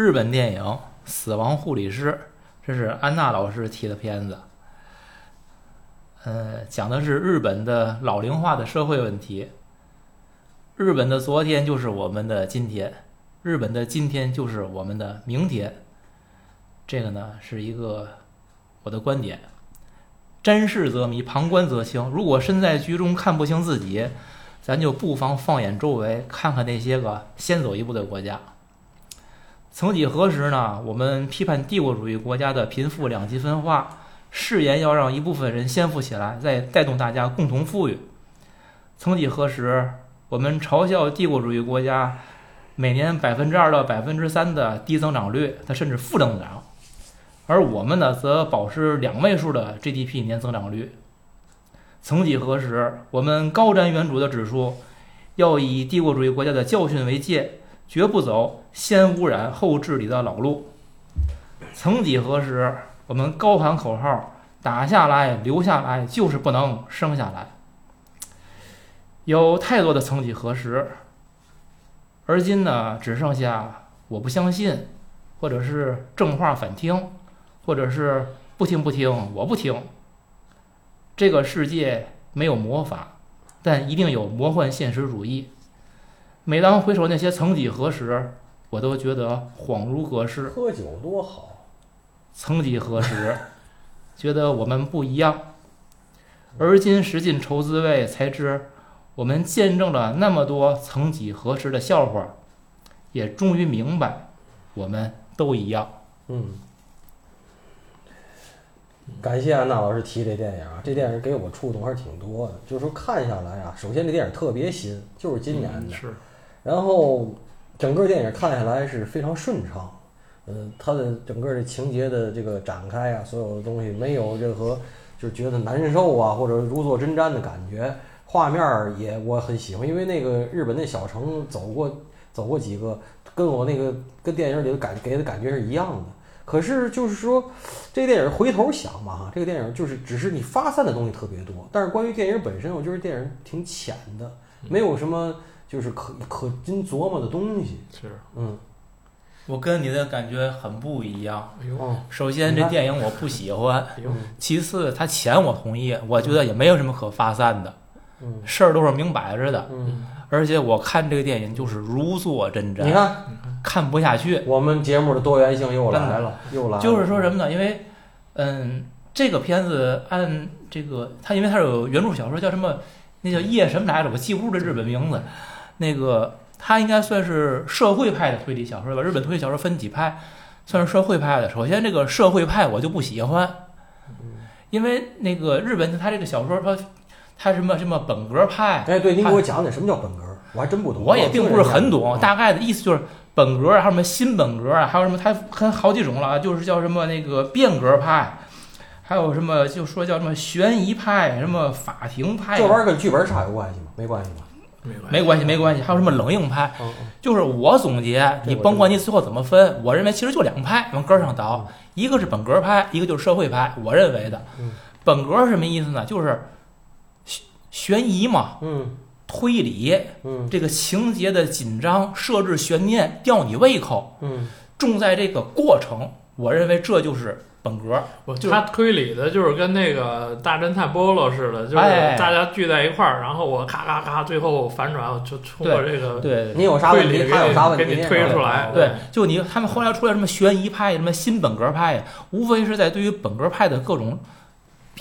日本电影《死亡护理师》，这是安娜老师提的片子。呃，讲的是日本的老龄化的社会问题。日本的昨天就是我们的今天，日本的今天就是我们的明天。这个呢是一个我的观点。瞻视则迷，旁观则清。如果身在局中看不清自己，咱就不妨放眼周围，看看那些个先走一步的国家。曾几何时呢？我们批判帝国主义国家的贫富两极分化，誓言要让一部分人先富起来，再带动大家共同富裕。曾几何时，我们嘲笑帝国主义国家每年百分之二到百分之三的低增长率，它甚至负增长。而我们呢，则保持两位数的 GDP 年增长率。曾几何时，我们高瞻远瞩的指出，要以帝国主义国家的教训为戒，绝不走先污染后治理的老路。曾几何时，我们高喊口号，打下来留下来，就是不能生下来。有太多的曾几何时，而今呢，只剩下我不相信，或者是正话反听。或者是不听不听，我不听。这个世界没有魔法，但一定有魔幻现实主义。每当回首那些曾几何时，我都觉得恍如隔世。喝酒多好。曾几何时，觉得我们不一样。而今识尽愁滋味，才知我们见证了那么多曾几何时的笑话，也终于明白，我们都一样。嗯。感谢安娜老师提这电影啊，这电影给我触动还是挺多的。就是说看下来啊，首先这电影特别新，就是今年的。是。然后整个电影看下来是非常顺畅，嗯，它的整个的情节的这个展开啊，所有的东西没有任何就是觉得难受啊或者如坐针毡的感觉。画面也我很喜欢，因为那个日本那小城走过走过几个，跟我那个跟电影里的感给的感觉是一样的。可是就是说，这个电影回头想吧，哈，这个电影就是只是你发散的东西特别多，但是关于电影本身，我觉得电影挺浅的，没有什么就是可可经琢磨的东西。是，嗯，我跟你的感觉很不一样。哎呦，首先这电影我不喜欢，其次他钱我同意，我觉得也没有什么可发散的，事儿都是明摆着的。嗯。而且我看这个电影就是如坐针毡，你看看不下去。我们节目的多元性又来了，又来了。就是说什么呢？因为，嗯，这个片子按这个，它因为它有原著小说叫什么？那叫叶什么来着？我记不住这日本名字。那个他应该算是社会派的推理小说吧？日本推理小说分几派？算是社会派的。首先，这个社会派我就不喜欢，因为那个日本他这个小说他。他什么什么本格派？哎，对，您给我讲讲什么叫本格？我还真不懂。我也并不是很懂，大概的意思就是本格，还有什么新本格啊，还有什么，它分好几种了，就是叫什么那个变革派，还有什么就说叫什么悬疑派，什么法庭派。这玩意儿跟剧本杀有关系吗？没关系吧？没关系，没关系。还有什么冷硬派？就是我总结，你甭管你最后怎么分，我认为其实就两派往根上倒，一个是本格派，一个就是社会派。我认为的，本格是什么意思呢？就是。悬疑嘛，嗯，推理，嗯，这个情节的紧张，设置悬念，吊你胃口，嗯，重在这个过程。我认为这就是本格。我他推理的就是跟那个大侦探波罗似的，就是大家聚在一块儿，然后我咔咔咔，最后反转，就通过这个对，你有啥问题，他有啥问题，给你推出来。对，就你他们后来出来什么悬疑派，什么新本格派，无非是在对于本格派的各种。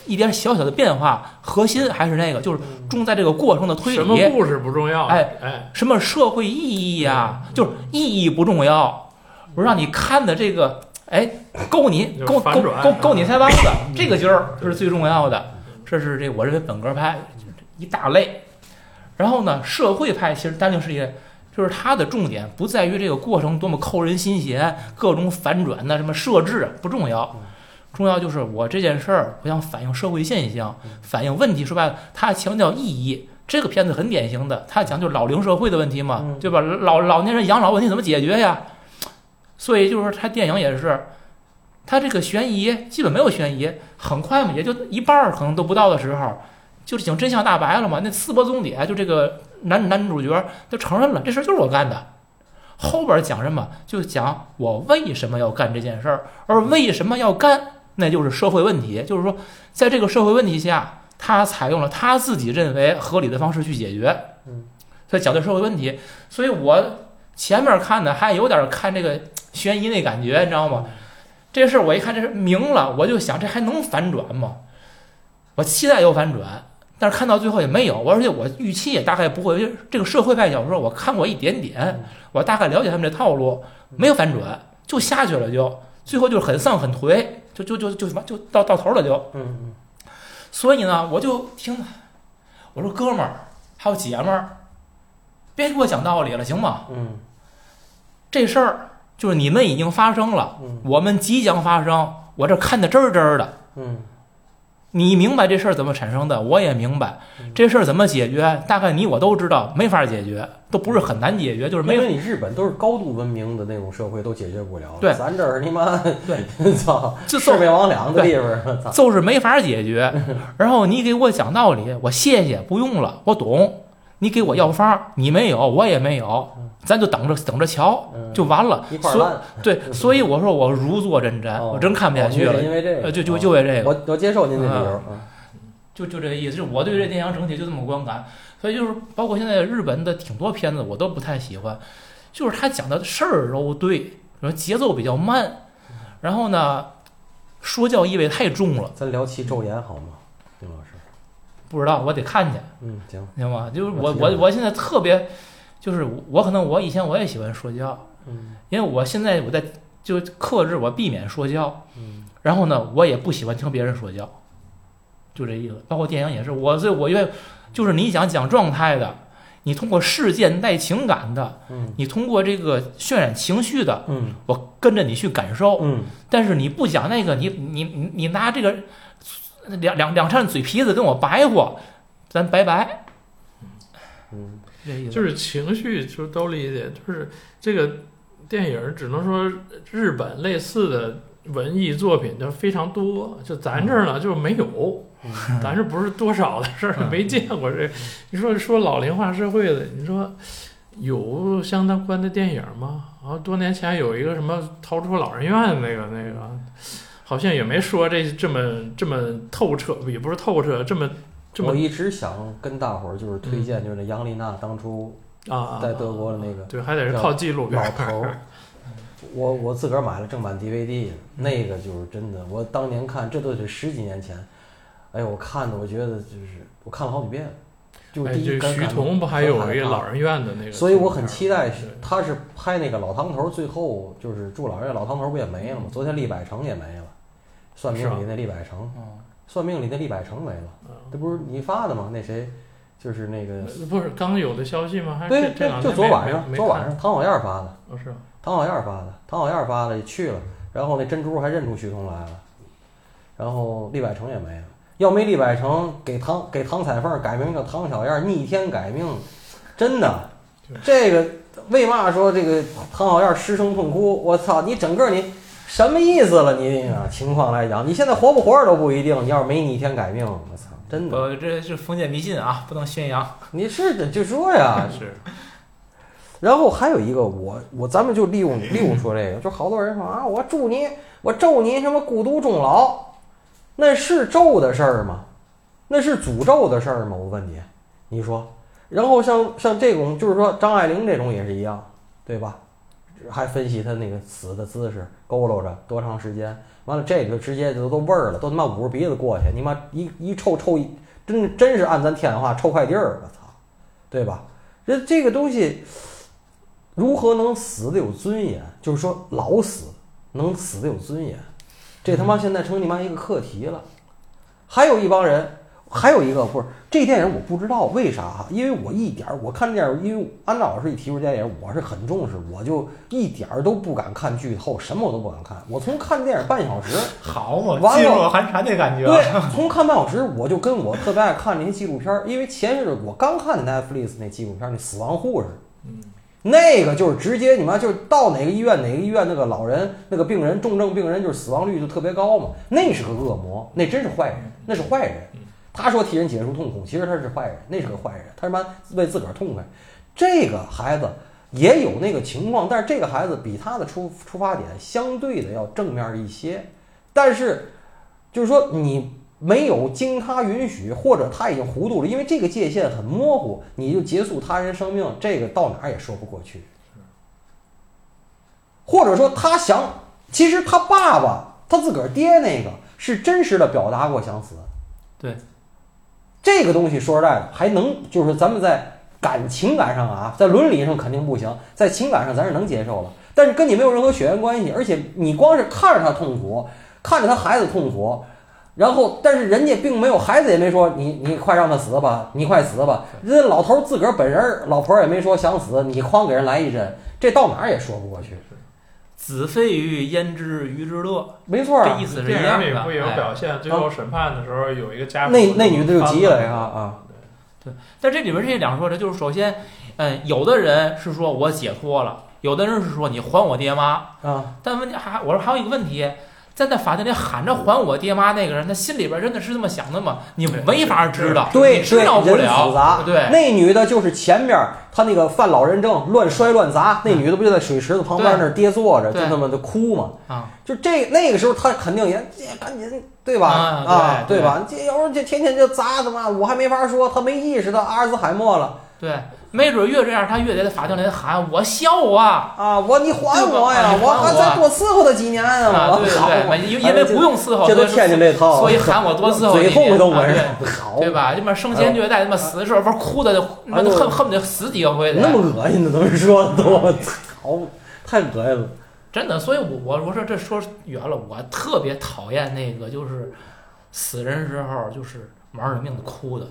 一点小小的变化，核心还是那个，就是重在这个过程的推理。什么故事不重要？哎哎，什么社会意义呀？就是意义不重要，我让你看的这个，哎，够你够够够够你腮帮子，这个劲儿是最重要的。这是这我认为本格派一大类。然后呢，社会派其实单另是一个，就是它的重点不在于这个过程多么扣人心弦，各种反转的什么设置不重要。重要就是我这件事儿，我想反映社会现象，反映问题。说白了，它强调意义。这个片子很典型的，它讲就是老龄社会的问题嘛，对吧？老老年人养老问题怎么解决呀？所以就是说，他电影也是，他这个悬疑基本没有悬疑，很快嘛，也就一半儿可能都不到的时候，就是讲真相大白了嘛。那四波总点，就这个男男主角就承认了，这事儿就是我干的。后边讲什么？就讲我为什么要干这件事儿，而为什么要干，那就是社会问题。就是说，在这个社会问题下，他采用了他自己认为合理的方式去解决。嗯，所以讲的社会问题。所以我前面看的还有点看这个悬疑那感觉，你知道吗？这事儿我一看这是明了，我就想这还能反转吗？我期待有反转。但是看到最后也没有，而且我预期也大概不会。因为这个社会派小说我看过一点点，我大概了解他们这套路，没有反转，就下去了，就最后就很丧很颓，就就就就什么就到到头了就。嗯嗯。所以呢，我就听，我说哥们儿还有姐们儿，别给我讲道理了，行吗？嗯。这事儿就是你们已经发生了，我们即将发生，我这看的真儿真儿的。嗯。你明白这事儿怎么产生的？我也明白这事儿怎么解决。大概你我都知道，没法解决，都不是很难解决，就是没。因为你日本都是高度文明的那种社会，都解决不了。对，咱这儿你妈 对，操，四面魍两的地方，就是没法解决。然后你给我讲道理，我谢谢，不用了，我懂。你给我药方，你没有，我也没有，咱就等着等着瞧，就完了。一块烂。对，所以我说我如坐针毡，我真看不下去了。因为这个，就就就为这个。我我接受您的理由。就就这个意思，就我对这电影整体就这么观感。所以就是包括现在日本的挺多片子，我都不太喜欢，就是他讲的事儿都对，然后节奏比较慢，然后呢，说教意味太重了。咱聊起昼颜好吗，丁老师？不知道，我得看去。嗯，行，行吧。就是我我我现在特别，就是我可能我以前我也喜欢说教，嗯，因为我现在我在就克制我避免说教，嗯，然后呢，我也不喜欢听别人说教，就这意思。包括电影也是，我这我因为就是你想讲状态的，你通过事件带情感的，嗯，你通过这个渲染情绪的，嗯，我跟着你去感受，嗯，但是你不讲那个，你你你你拿这个。两两两扇嘴皮子跟我白活，咱拜拜。嗯，就是情绪就都理解，就是这个电影只能说日本类似的文艺作品就非常多，就咱这儿呢就没有，咱这不是多少的事儿，没见过这。你说说老龄化社会的，你说有相当关的电影吗？然后多年前有一个什么逃出老人院那个那个。好像也没说这这么这么透彻，也不是透彻，这么这么。我一直想跟大伙儿就是推荐，就是那杨丽娜当初啊在德国的那个，对，还得是靠记录老头儿。我我自个儿买了正版 DVD，那个就是真的。我当年看，这都得十几年前。哎呦，我看的，我觉得就是我看了好几遍。就第一徐桐不还有一个老人院的那个？所以我很期待，他是拍那个老汤头，最后就是住老人院，老汤头不也没了吗？昨天李百成也没了。算命里那李百成，算命里那厉百成没了，这不是你发的吗？那谁，就是那个不是刚有的消息吗？对对，就昨晚上，昨晚上唐小燕发的，哦是唐小燕发的，唐小燕发的去了，然后那珍珠还认出徐桐来了，然后厉百成也没了，要没厉百成给唐给唐彩凤改名叫唐小燕，逆天改命，真的，这个为嘛说这个唐小燕失声痛哭？我操，你整个你。什么意思了？你啊，情况来讲，你现在活不活着都不一定。你要是没逆天改命，我操，真的。呃，这是封建迷信啊，不能宣扬。你是的，就说呀。是。然后还有一个，我我咱们就利用利用说这个，就好多人说啊，我祝你，我咒你什么孤独终老，那是咒的事儿吗？那是诅咒的事儿吗？我问你，你说。然后像像这种，就是说张爱玲这种也是一样，对吧？还分析他那个死的姿势，佝偻着多长时间？完了，这个直接就都味儿了，都他妈捂着鼻子过去，你妈一一臭臭，真真是按咱天津话臭快递儿，我操，对吧？这这个东西如何能死的有尊严？就是说老死能死的有尊严，这他妈现在成你妈一个课题了。还有一帮人。还有一个不是这电影，我不知道为啥哈，因为我一点儿我看电影，因为安娜老师一提出电影，我是很重视，我就一点儿都不敢看剧透，什么我都不敢看。我从看电影半小时，好嘛，噤若寒蝉的感觉。对，从看半小时我就跟我特别爱看那些纪录片，因为前日我刚看 Netflix 那纪录片，那死亡护士，嗯，那个就是直接你妈就是到哪个医院哪个医院那个老人那个病人重症病人就是死亡率就特别高嘛，那是个恶魔，那真是坏人，那是坏人。他说替人解除痛苦，其实他是坏人，那是个坏人，他他妈为自个儿痛快。这个孩子也有那个情况，但是这个孩子比他的出出发点相对的要正面一些，但是就是说你没有经他允许，或者他已经糊涂了，因为这个界限很模糊，你就结束他人生命，这个到哪儿也说不过去。或者说他想，其实他爸爸他自个儿爹那个是真实的表达过想死。对，这个东西说实在的，还能就是咱们在感情感上啊，在伦理上肯定不行，在情感上咱是能接受了，但是跟你没有任何血缘关系，而且你光是看着他痛苦，看着他孩子痛苦。然后，但是人家并没有，孩子也没说你你快让他死吧，你快死吧。人家老头自个儿本人，老婆也没说想死，你哐给人来一针，这到哪儿也说不过去。子非鱼，焉知鱼之乐？没错啊这意，思是一电样的。影里不也有哎表现？最后审判的时候有一个家属，那那女的就急了呀啊！对但这里边这两说，这就是首先，嗯，有的人是说我解脱了，有的人是说你还我爹妈。啊，但问题还，我说还有一个问题，在那法庭里喊着还我爹妈那个人，他心里边真的是这么想的吗？你没法知道，对你知道不对，人复杂了。。对，那女的就是前面她那个犯老人症，乱摔乱砸，那女的不就在水池子旁边那儿跌坐着，就那么的哭吗。啊，就这那个时候，她肯定也这赶紧对吧？啊对对吧？这要是这天天就砸他妈，我还没法说，他没意识到阿尔兹海默了对，没准越这样，他越得在法庭里喊我笑啊。啊！我你还我呀！我还再多伺候他几年啊，对对对，因因为不用伺候，这都所以天津这套，所以喊我多伺候嘴你啊痛都 好，对吧？这么生前虐待，他妈死的时候，不是哭的，那恨恨不得死几个回的。那么恶心的都是说的都，操太恶心了。真的，所以我我我说这说远了，我特别讨厌那个就是死人时候就是玩了命的哭的，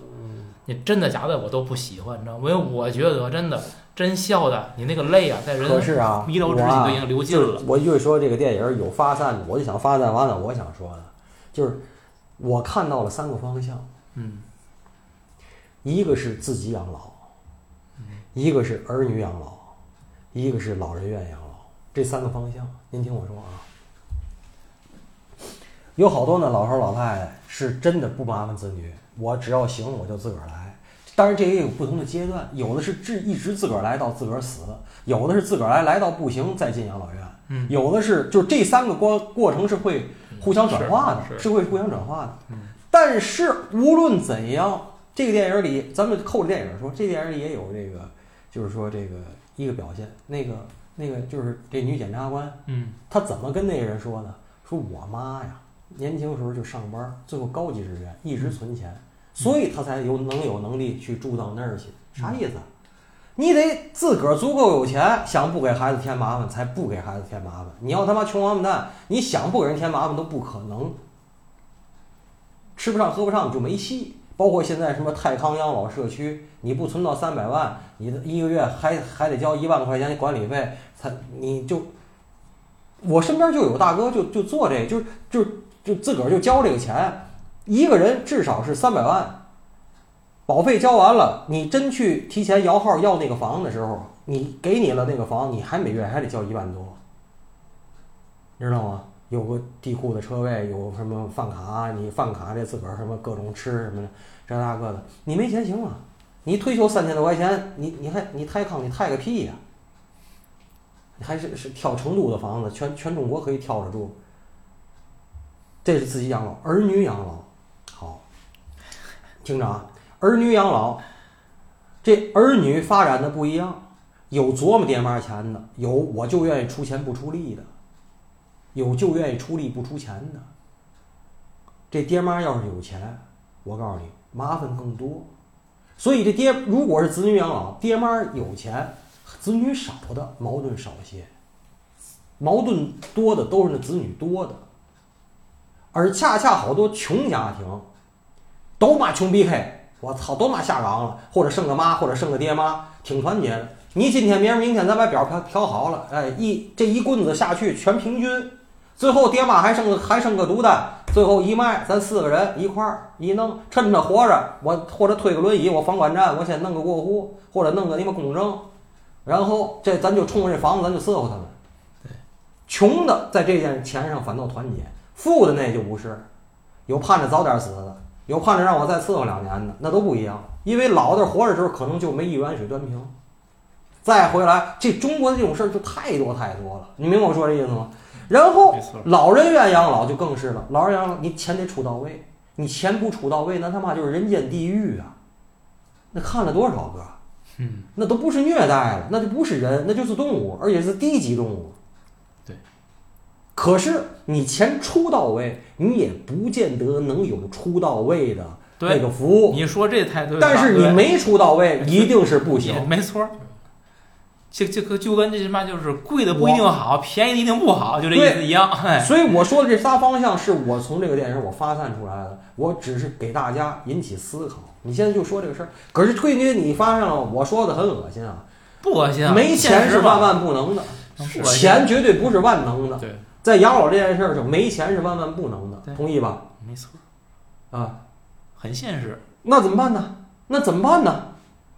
你真的假的我都不喜欢，你知道吗？因为我觉得真的真笑的，你那个泪啊，在人可是啊，弥留之际都已经流尽了。我就是说这个电影有发散的，我就想发散完了，我想说的，就是我看到了三个方向，嗯一个是自己养老，一个是儿女养老，一个是老人院养老，这三个方向，您听我说啊。有好多呢老头儿老太太是真的不麻烦子女，我只要行我就自个儿来。当然这也有不同的阶段，有的是自一直自个儿来到自个儿死，有的是自个儿来来到不行再进养老院，嗯有的是就是这三个过过程是会互相转化的，是是是会互相转化的。嗯但是无论怎样，这个电影里，咱们扣着电影说，这电影里也有这个，就是说这个一个表现，那个那个就是这女检察官，嗯她怎么跟那个人说呢？说我妈呀，年轻时候就上班，最后高级职员，一直存钱，所以他才有能有能力去住到那儿去。啥意思？你得自个儿足够有钱，想不给孩子添麻烦，才不给孩子添麻烦。你要他妈穷王八蛋，你想不给人添麻烦都不可能。吃不上喝不上就没戏。包括现在什么泰康养老社区，你不存到三百万，你一个月还还得交一万块钱管理费，才你就，我身边就有大哥就就做这个，就是就就自个儿就交这个钱，一个人至少是三百万，保费交完了，你真去提前摇号要那个房的时候，你给你了那个房，你还每月还得交一万多，你知道吗？有个地库的车位，有什么饭卡，你饭卡这自个儿什么各种吃什么的，这那个的，你没钱行吗？你退休三千多块钱，你你还你泰康你泰个屁呀、你还是是挑成都的房子，全全中国可以挑着住。这是自己养老，儿女养老，好，听着啊，儿女养老，这儿女发展的不一样，有琢磨爹妈钱的，有我就愿意出钱不出力的，有就愿意出力不出钱的。这爹妈要是有钱，我告诉你，麻烦更多。所以这爹如果是子女养老，爹妈有钱，子女少的矛盾少些，矛盾多的都是那子女多的，而恰恰好多穷家庭，都骂穷逼黑，我操，都骂下岗了，或者剩个妈，或者剩个爹妈，挺团结的。你今天明儿明天咱把表调调好了，哎，一这一棍子下去全平均，最后爹妈还剩个还剩个独单，最后一卖，咱四个人一块儿一弄，趁着活着，我或者推个轮椅，我房管站，我先弄个过户，或者弄个你们公证，然后这咱就冲着这房子，咱就伺候他们。穷的在这件钱上反倒团结，富的那就不是，有盼着早点死的，有盼着让我再伺候两年的，那都不一样。因为老的活着时候可能就没一碗水端平，再回来，这中国的这种事儿就太多太多了，你明白我说这意思吗？然后，老人院养老就更是了，老人养老你钱得出到位，你钱不出到位，那他妈就是人间地狱啊！那看了多少个？嗯，那都不是虐待了，那就不是人，那就是动物，而且是低级动物。对。可是你钱出到位，你也不见得能有出到位的那，个服务。你说这太对了，但是你没出到位，一定是不行。没错儿。这这个就跟这什么就是贵的不一定好，便宜的一定不好，就这意思一样。哎，所以我说的这仨方向是我从这个电影我发散出来的，我只是给大家引起思考。你现在就说这个事儿，可是退给你发现了，我说的很恶心啊，不恶心啊，没钱是万万不能的，钱绝对不是万能的。对，在养老这件事儿上，没钱是万万不能的，同意吧？没错，啊，很现实。那怎么办呢？那怎么办呢？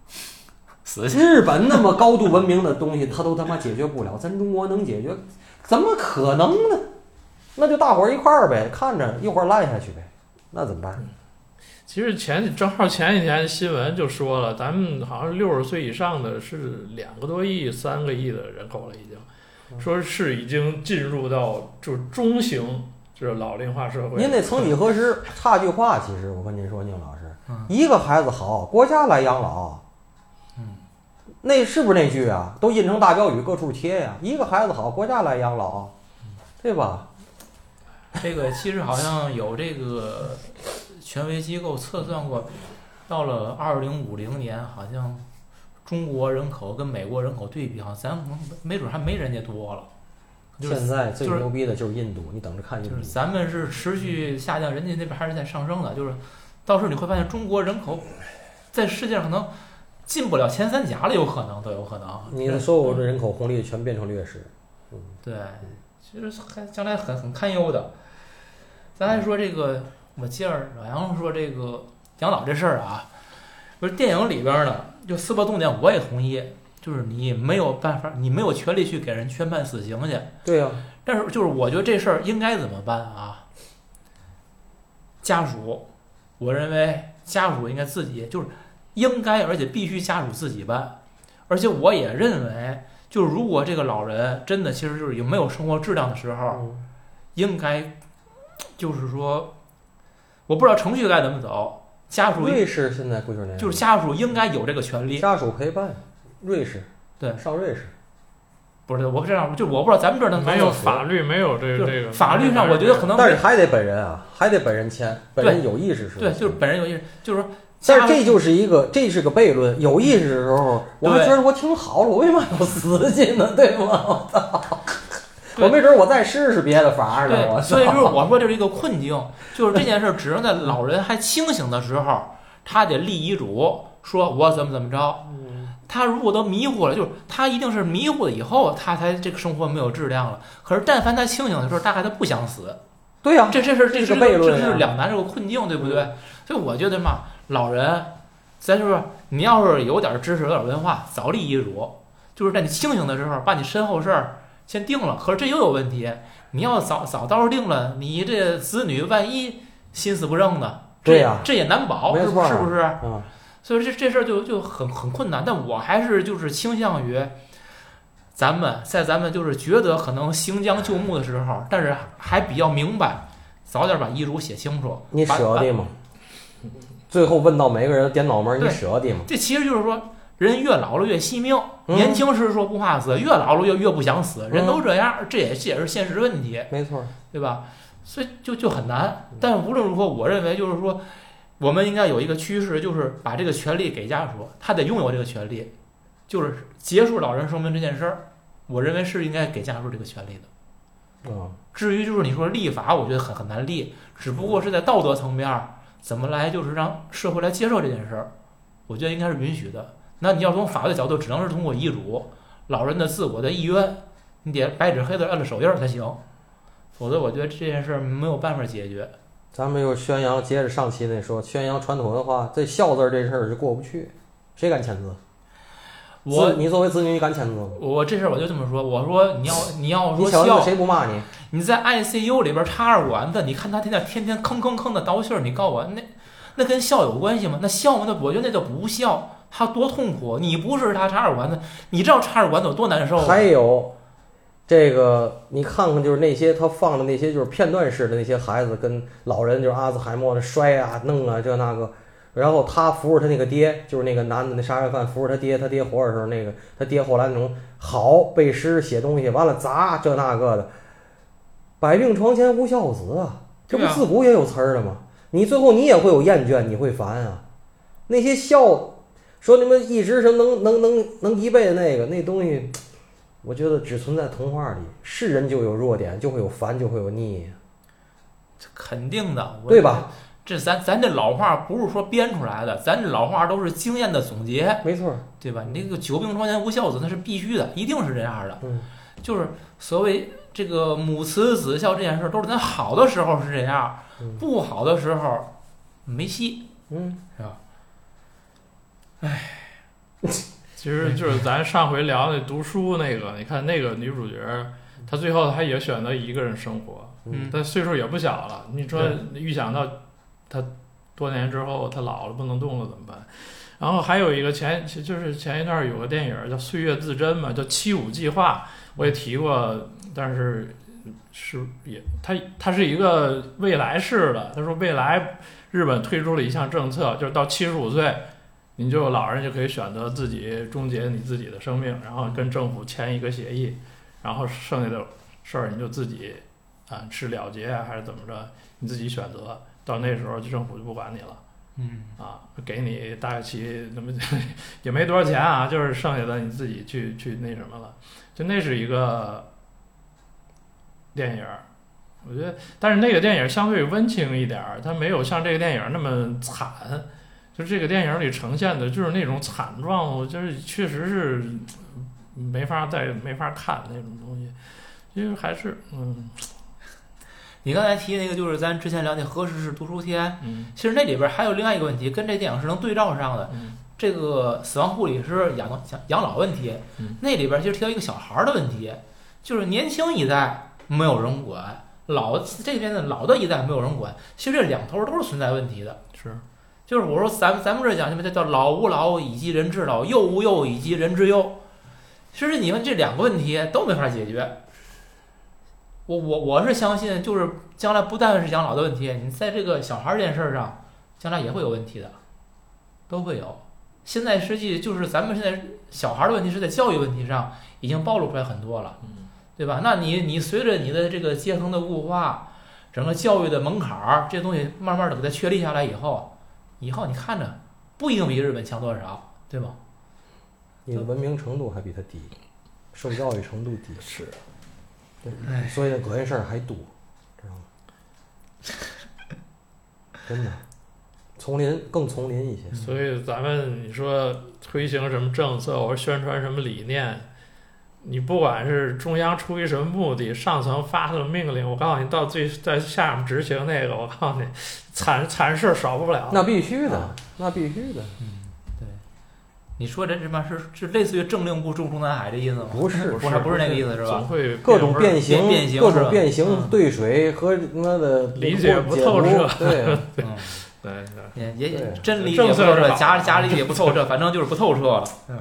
死去，日本那么高度文明的东西，他都他妈解决不了，咱中国能解决？怎么可能呢？那就大伙儿一块儿呗，看着一会儿烂下去呗，那怎么办？其实前正好前几天新闻就说了，咱们好像六十岁以上的是两个多亿、三个亿的人口了，已经说是已经进入到就是中型就是老龄化社会。您那曾几何时，差句话，其实我跟您说，宁老师，嗯一个孩子好，国家来养老。嗯，那是不是那句啊？都印成大标语，各处贴呀。一个孩子好，国家来养老，对吧？这个其实好像有这个权威机构测算过，到了二零五零年，好像中国人口跟美国人口对比，好像咱可能没准还没人家多了。就是现在最牛逼的就是印度，你等着看印度就是。咱们是持续下降，人家那边还是在上升的。就是到时候你会发现，中国人口在世界上可能进不了前三甲了，有可能都有可能。你的所有的人口红利全变成劣势。嗯对，其实还将来很很堪忧的。咱还说这个，我接着老杨说这个养老这事儿啊，不是电影里边呢，就司法重点我也同意，就是你没有办法，你没有权利去给人宣判死刑去。对呀、但是就是我觉得这事儿应该怎么办啊？家属，我认为家属应该自己就是应该，而且必须家属自己办。而且我也认为，就是如果这个老人真的其实就是有没有生活质量的时候，嗯应该就是说，我不知道程序该怎么走，家属瑞士现在不就是那样？就是家属应该有这个权利。家属陪伴，瑞士对上瑞士。不是，我不这样，就我不知道咱们这儿能没有法律，没有这个这个法律上，我觉得可能但是还得本人啊，还得本人签，本人有意识是。对，就是本人有意识，就是说但是这就是一个，这是个悖论。有意识的时候，我还对觉得我挺好了，我为嘛要死去呢？对吗？我操！对我没准我再试试别的法儿呢。我，所以就是我说这是一个困境，就是这件事儿只能在老人还清醒的时候，他得立遗嘱，说我怎么怎么着。他如果都迷糊了，就是他一定是迷糊了以后，他才这个生活没有质量了。可是但凡他清醒的时候，大概他不想死，对呀、这这事儿这这是这是悖论呀是两难，这个困境，对不对？所以我觉得嘛，老人，咱就是你要是有点知识、有点文化，早立遗嘱，就是在你清醒的时候，把你身后事儿先定了。可是这又有问题，你要早早到时候定了，你这子女万一心思不正呢？这对呀这也难保，是没错儿不是不是？啊，所以这这事儿就就很很困难，但我还是就是倾向于，咱们在咱们就是觉得可能行将就木的时候，但是还比较明白，早点把遗嘱写清楚。你舍得吗？最后问到每个人点脑门儿，你舍得吗？这其实就是说，人越老了越惜命，嗯年轻时说不怕死，越老了越越不想死，人嗯都这样，这也这也是现实问题，没错儿，对吧？所以就就很难。但无论如何，我认为就是说，我们应该有一个趋势，就是把这个权利给家属，他得拥有这个权利，就是结束老人生命这件事儿，我认为是应该给家属这个权利的。嗯，至于就是你说立法，我觉得很很难立，只不过是在道德层面儿怎么来，就是让社会来接受这件事儿，我觉得应该是允许的。那你要从法律角度，只能是通过遗嘱，老人的自我的意愿，你得白纸黑字按着手印儿才行，否则我觉得这件事儿没有办法解决。咱们又宣扬，接着上期那说宣扬传统文化，这孝字儿这事儿就过不去，谁敢签字？我你作为子女，你敢签字吗？我这事儿我就这么说，我说你要 你要说孝，谁不骂你？你在 ICU 里边插着管子，你看他天天天天吭吭吭的倒气儿，你告诉我那那跟孝有关系吗？那孝吗？那我觉得那叫不孝，他多痛苦。你不是他插耳管子，你知道插耳管子有多难受吗？还有这个，你看看，就是那些他放的那些就是片段式的那些孩子跟老人，就是阿兹海默的摔啊、弄啊这那个，然后他扶着他那个爹，就是那个男的那杀人犯扶着他爹，他爹活着时候那个他爹后来那种好背诗写东西，完了砸这那个的，百病床前无孝子啊，这不自古也有词儿的吗？你最后你也会有厌倦，你会烦啊。那些孝说你们一直是能能能能一辈子那个那东西，我觉得只存在童话里。是人就有弱点，就会有烦，就会有腻，肯定的，对吧？这咱咱这老话不是说编出来的，咱这老话都是经验的总结，没错，对吧？你这个久病床前无孝子，那是必须的，一定是这样的。嗯，就是所谓这个母慈子孝这件事儿，都是咱好的时候是这样，嗯不好的时候没戏，嗯，是吧？其实就是咱上回聊那读书那个，你看那个女主角，她最后她也选择一个人生活，嗯但岁数也不小了。你说预想到她多年之后她老了不能动了怎么办？然后还有一个前就是前一段有个电影叫《岁月自珍》嘛，叫《七五计划》，我也提过，但是是也它它是一个未来式的。他说未来日本推出了一项政策，就是到七十五岁。你就老人就可以选择自己终结你自己的生命，然后跟政府签一个协议，然后剩下的事儿你就自己啊是了结啊还是怎么着，你自己选择。到那时候政府就不管你了嗯，啊，给你大概其那么也没多少钱啊，就是剩下的你自己去去那什么了。就那是一个电影儿，我觉得，但是那个电影相对温情一点儿，它没有像这个电影那么惨。就这个电影里呈现的就是那种惨状，我就是确实是没法再没法看那种东西，其实还是嗯你刚才提那个就是咱之前聊那何时是读书天，嗯其实那里边还有另外一个问题，跟这电影是能对照上的。嗯这个死亡护理师养养养老问题嗯，那里边其实提到一个小孩儿的问题，就是年轻一代没有人管，老这边的老的一代没有人管，其实这两头都是存在问题的。是就是我说咱咱们这讲什么叫叫老吾老以及人之老，幼吾幼以及人之幼。其实你们这两个问题都没法解决。我我我是相信，就是将来不但是养老的问题，你在这个小孩儿这件事儿上，将来也会有问题的，都会有。现在实际就是咱们现在小孩儿的问题是在教育问题上已经暴露出来很多了，嗯对吧？那你你随着你的这个阶层的固化，整个教育的门槛儿这些东西慢慢的给它确立下来以后，以后你看着不一定比日本强多少，对吧？你的文明程度还比他低，受教育程度低，是，所以隔夜事儿还多，知道吗？真的，丛林更丛林一些。所以咱们你说推行什么政策，或者宣传什么理念，你不管是中央出于什么目的，上层发的命令，我告诉你，到最在下面执行那个，我告诉你，惨惨事少不了。那必须的啊，那必须的，嗯，对你说这什么是是类似于政令不中中南海这意思吗？不是不是不是那个意思是吧？总会各种变形，变形各种变形嗯兑水和他妈的理解不透彻对，嗯，对对，也也对真理解不透彻，假假理解不透彻，反正就是不透彻了。嗯，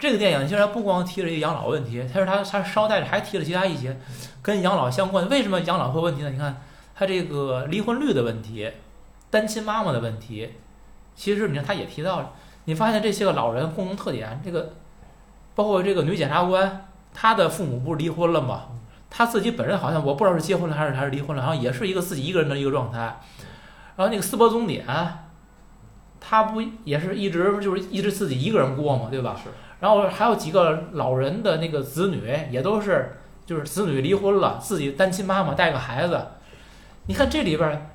这个电影其实不光提了一个养老问题，它是它它捎带着还提了其他一些跟养老相关的。为什么养老会问题呢？你看它这个离婚率的问题，单亲妈妈的问题，其实你看他也提到了。你发现这些个老人共同特点，这个包括这个女检察官，她的父母不是离婚了吗？她自己本人好像我不知道是结婚了还是还是离婚了，好像也是一个自己一个人的一个状态。然后那个斯伯总典，他不也是一直就是一直自己一个人过嘛，对吧？是。然后还有几个老人的那个子女也都是，就是子女离婚了，自己单亲妈妈带个孩子。你看这里边儿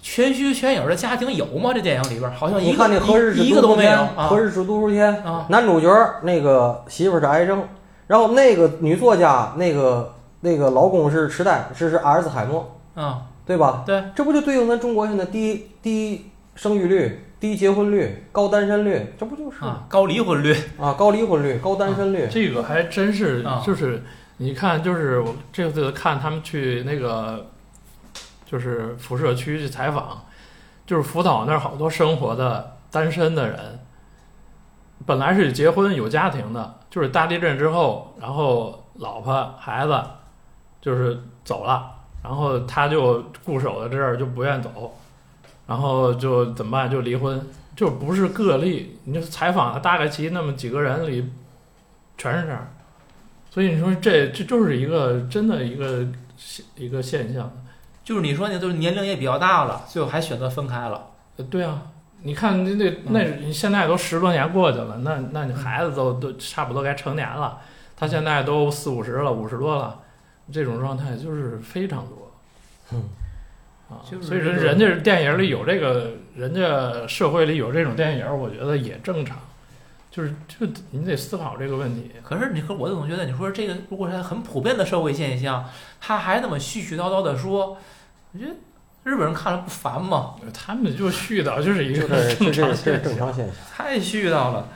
全虚全影的家庭有吗？这电影里边儿好像一个你看那何日是一一个都没有何日是读书天，啊！男主角那个媳妇儿是癌症，然后那个女作家那个那个老公是痴呆，是是阿尔兹海默，啊，对吧？对，这不就对应咱中国现在低低生育率、低结婚率、高单身率，这不就是啊，高离婚率，啊高离婚率、高单身率？这个还真是啊，就是你看，就是我这次看他们去那个，就是辐射区去采访，就是福岛那儿好多生活的单身的人，本来是结婚有家庭的，就是大地震之后，然后老婆孩子就是走了，然后他就固守在这儿就不愿走，然后就怎么办？就离婚，就不是个例。你就采访了大概其那么几个人里，全是这样。所以你说这这就是一个真的一个现一个现象。就是你说那都是年龄也比较大了，最后还选择分开了。呃，对啊，你看那那那你现在都十多年过去了，那那你孩子都都差不多该成年了，他现在都四五十了，五十多了，这种状态就是非常多。嗯，啊，就是所以说人家电影里有这个，人家社会里有这种电影，我觉得也正常。就是就你得思考这个问题。可是你和我总觉得，你说这个如果是很普遍的社会现象，他还那么絮絮叨叨的说，我觉得日本人看了不烦吗？他们就絮叨，就是一个正常现象。正常现象。太絮叨了。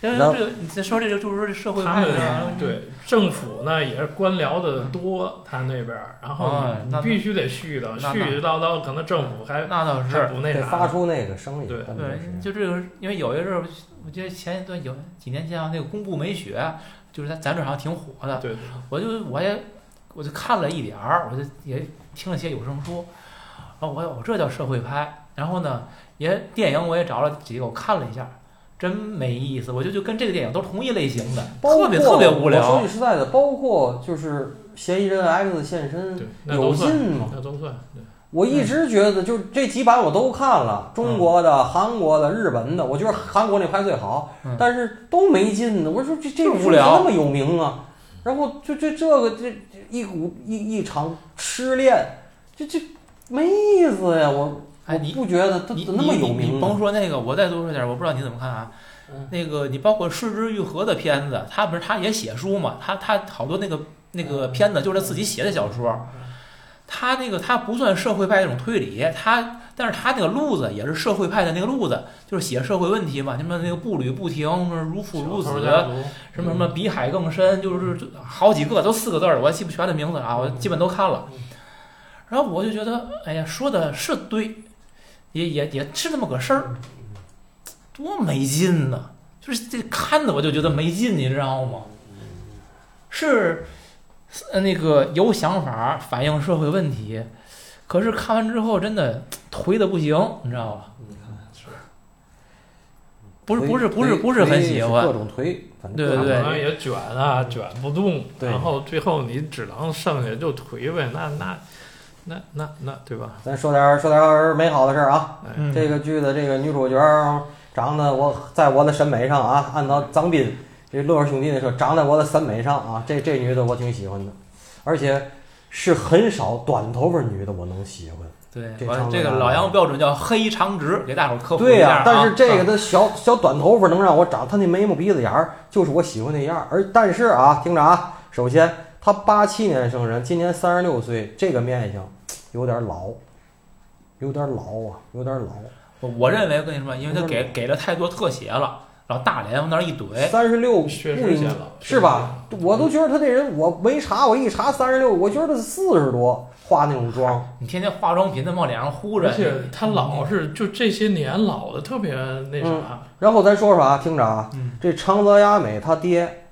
然后这个你再说这个，就是说这社会他们派的，对政府呢也是官僚的多，他那边儿，然后你必须得絮叨，絮絮叨叨，可能政府还那倒是。不那啥。发出那个声音。对对，就这个，因为有一阵儿，我记得前一段有几年前啊，那个工部美雪，就是在咱这儿好像挺火的。对对，我就我也我就看了一点儿，我就也听了些有声书，然后我我这叫社会派。然后呢，也电影我也找了几个，我看了一下，真没意思。我就就跟这个电影都同一类型的，包括特别特别无我说句。实在的，包括就是嫌疑人 X 现身对，有劲吗？那都算。对我一直觉得，就这几版我都看了，中国的、韩国的、日本的，我觉得韩国那拍最好，嗯但是都没劲呢。我说这这无聊那么有名啊，然后就这这个这一股一一场痴恋，这这没意思呀！我哎，你我不觉得他你怎么那么有你你名。甭说那个，我再多说点儿，我不知道你怎么看啊。嗯那个你包括失之愈合的片子，他不是他也写书嘛？他他好多那个那个片子就是他自己写的小说。他那个他不算社会派那种推理，他但是他那个路子也是社会派的那个路子，就是写社会问题嘛，什么那个步履不停，什么如父如子，什么什么比海更深，就是就好几个都四个字儿，我记不全的名字啊，我基本都看了。然后我就觉得，哎呀，说的是对，也也也是那么个事儿，多没劲呐！就是这看的我就觉得没劲，你知道吗？是，呃，那个有想法反映社会问题，可是看完之后真的颓的不行，你知道吧？不是不是不是不是很喜欢各欢，种推，反正对对对也卷啊，卷不动，然后最后你只能剩下就颓呗，那那那那那对吧？咱说点儿说点儿美好的事儿啊。这个剧的这个女主角儿长得我在我的审美上啊，按照张斌这乐儿兄弟那说，长在我的审美上啊，这这女的我挺喜欢的，而且是很少短头发女的我能喜欢。对，这个老杨标准叫黑长直，给大伙儿科普对呀、一下啊。但是这个啊的小小短头发能让我长，她那眉毛鼻子眼儿就是我喜欢那样儿。而但是啊，听着啊，首先她八七年生人，今年三十六岁，这个面相有点老，有点老啊，有点老。我我认为跟你说，因为他给给了太多特写了，然后大脸往那儿一怼，三十六确实显老，是吧？我都觉得他这人，我没查，我一查三十六，我觉得他四十多，化那种妆。你天天化妆品在往脸上糊着，而且他老是就这些年老的特别那啥，然后咱说说啊，听着啊，嗯这长泽雅美他爹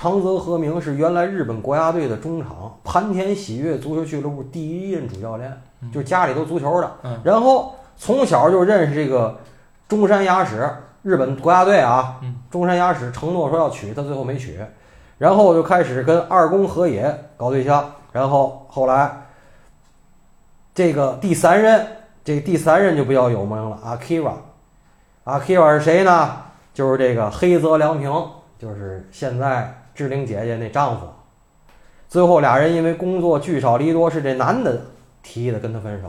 长泽和明是原来日本国家队的中场，盘田喜悦足球俱乐部第一任主教练，嗯就是家里都足球的。嗯然后从小就认识这个中山雅史，日本国家队啊嗯，中山雅史承诺说要娶她，最后没娶。然后就开始跟二宫和也搞对象，然后后来这个第三任，这个第三任就比较有名了，Akira。Akira 是谁呢？就是这个黑泽良平，就是现在志玲姐姐那丈夫。最后俩人因为工作聚少离多，是这男的提议的跟他分手。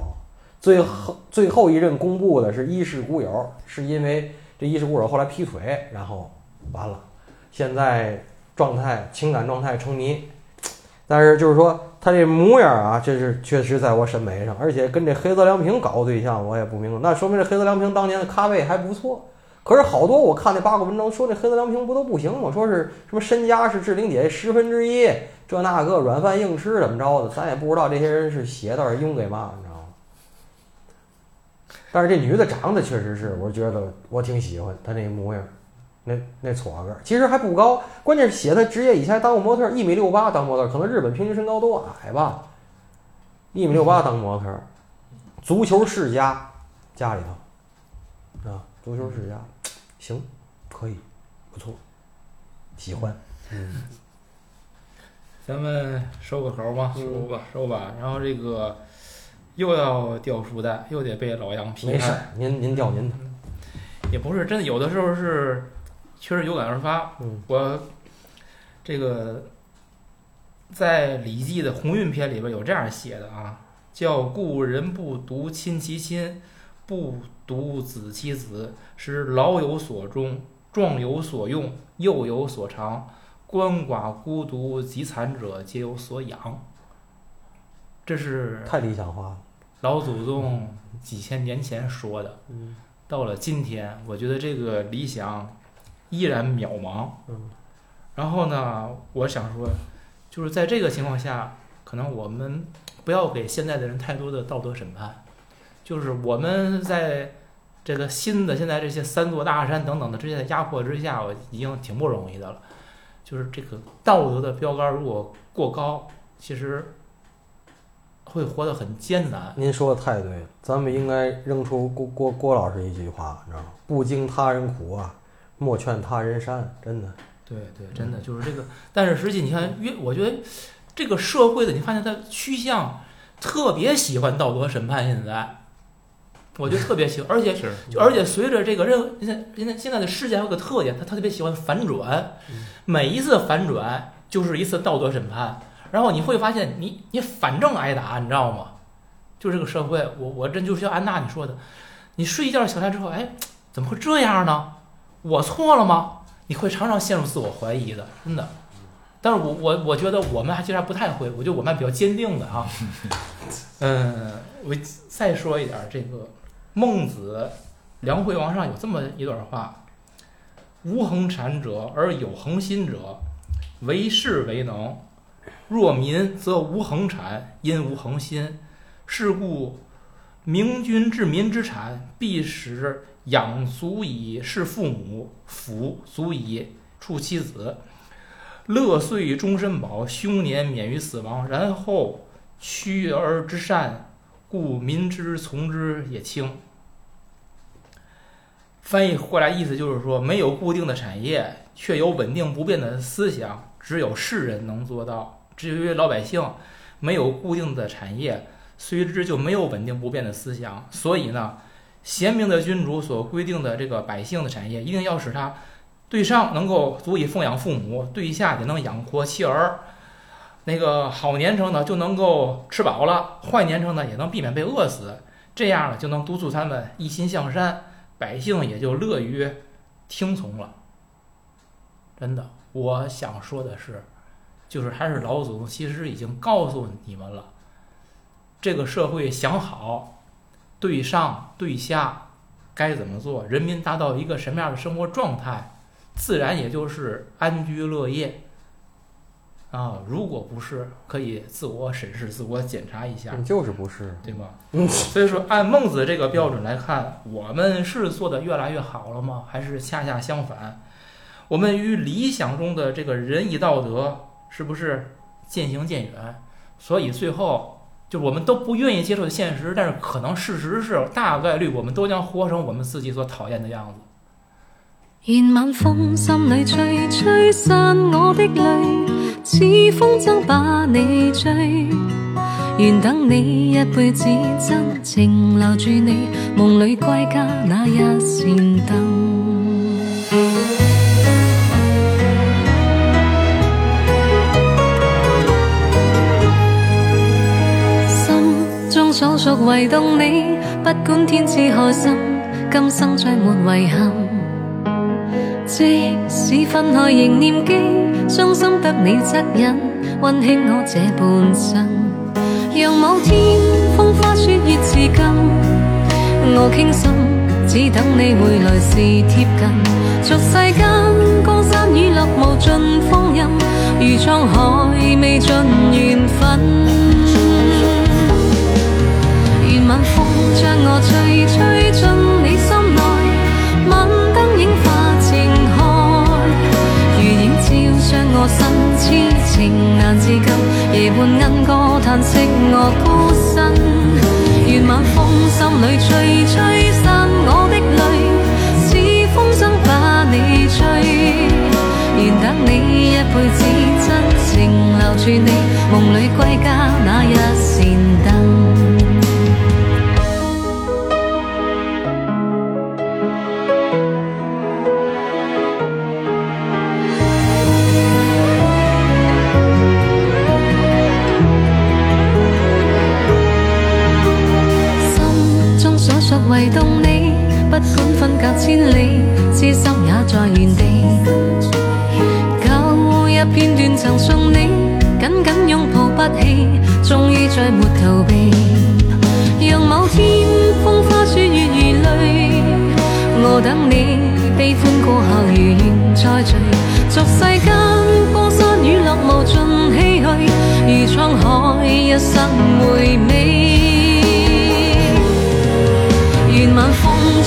最后最后一任公布的是衣食古友，是因为这衣食古友后来劈腿，然后完了，现在状态情感状态成谜。但是就是说他这模样啊，这是确实在我审美上，而且跟这黑泽良平搞对象，我也不明白。那说明这黑泽良平当年的咖位还不错。可是好多我看那八卦文章说那黑泽良平不都不行吗？说是什么身家是志玲姐十分之一，这那个软饭硬吃怎么着的，咱也不知道这些人是写到是用给嘛，你知道吗？但是这女的长得确实是，我觉得我挺喜欢她那模样，那那矬个，其实还不高，关键是写她职业以前当过模特，一米六八当模特，可能日本平均身高都矮吧，一米六八当模特，足球世家家里头，足球世家，行，可以，不错，喜欢，嗯，咱们收个头吧，收吧，收吧。然后这个又要掉书袋，又得被老杨批判。没事，您您掉您的，也不是真的，有的时候是确实有感而发。嗯我这个在《礼记》的鸿运篇里边有这样写的啊，叫“故人不独亲其亲，不独子其子，使老有所终，壮有所用，幼有所长，鳏寡孤独及残者皆有所养。”这是太理想化了，老祖宗几千年前说的。嗯到了今天，我觉得这个理想依然渺茫。嗯然后呢，我想说，就是在这个情况下，可能我们不要给现在的人太多的道德审判。就是我们在这个新的现在这些三座大山等等的这些压迫之下，我已经挺不容易的了。就是这个道德的标杆如果过高，其实会活得很艰难。您说的太对了，咱们应该扔出郭郭郭老师一句话，你知道吗？不经他人苦啊，莫劝他人善，真的。对对，真的就是这个。但是实际你看，越我觉得这个社会的，你发现它趋向特别喜欢道德审判。现在，我觉得特别喜欢，而且就而且随着这个任现在现在现在的世界还有个特点，他他特别喜欢反转，每一次反转就是一次道德审判。然后你会发现你，你反正挨打，你知道吗？就这个社会，我我真就是像安娜你说的，你睡一觉醒来之后，哎，怎么会这样呢？我错了吗？你会常常陷入自我怀疑的，真的。但是我我我觉得我们还其实还不太会，我觉得我们还比较坚定的哈。嗯，我再说一点儿这个孟子《梁惠王上》有这么一段话：无恒产者而有恒心者，为士为能；若民则无恒产，因无恒心。是故明君治民之产，必使养足以事父母，辅足以处其子，乐岁终身保，凶年免于死亡。然后屈而之善，故民之从之也轻。翻译过来意思就是说，没有固定的产业，却有稳定不变的思想，只有士人能做到。至于老百姓，没有固定的产业，随之就没有稳定不变的思想。所以呢，贤明的君主所规定的这个百姓的产业，一定要使他对上能够足以奉养父母，对下也能养活妻儿。那个好年成呢，就能够吃饱了；坏年成呢，也能避免被饿死。这样呢，就能督促他们一心向善，百姓也就乐于听从了。真的，我想说的是，就是还是老祖宗其实已经告诉你们了，这个社会想好，对上对下该怎么做，人民达到一个什么样的生活状态，自然也就是安居乐业。啊，如果不是，可以自我审视、自我检查一下，嗯就是不是，对吧？嗯所以说，按孟子这个标准来看，我们是做的越来越好了吗？还是恰恰相反？我们与理想中的这个仁义道德是不是渐行渐远？所以最后，就我们都不愿意接受的现实，但是可能事实是大概率我们都将活成我们自己所讨厌的样子。願晚风心里吹，吹散我的淚，似风筝把你追。愿等你一辈子真情留住你，梦里归家那一扇灯。心中所属唯独你，不管天知何心，今生再没遗憾。即使分开仍念记，伤心得你惻隱，溫馨我这半生。让某天风花雪月至今，我倾心，只等你回来时贴近。俗世间江山雨落無盡風蔭，如沧海未尽缘分。愿晚风将我吹，吹进痴情难自禁夜半莺歌叹息我孤身愿晚风心里吹吹散我的泪。似风筝把你追愿等你一辈子真情留住你梦里归家那一扇。唯獨你，不管分隔千里，痴心也在原地。旧日片段曾送你，紧紧拥抱不弃，终于再没逃避。让某天风花雪月如泪，我等你悲欢过后如愿再聚。俗世间江山雨落无尽唏嘘，如沧海一生回味。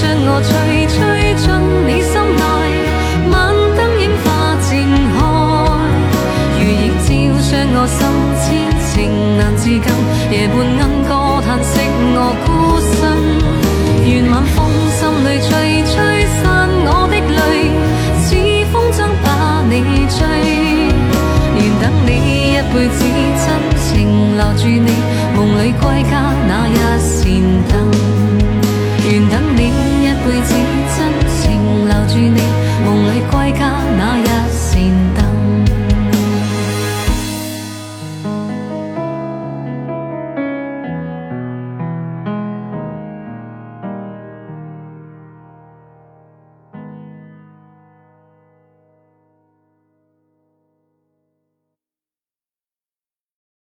將我吹吹進你心內，晚燈映花漸開，如映照傷我心，千情難自禁，夜半鶯歌叹息我孤身。願晚風心里吹吹散我的淚，似風箏把你追。願等你一輩子真情留住你，夢裏歸家那一 내가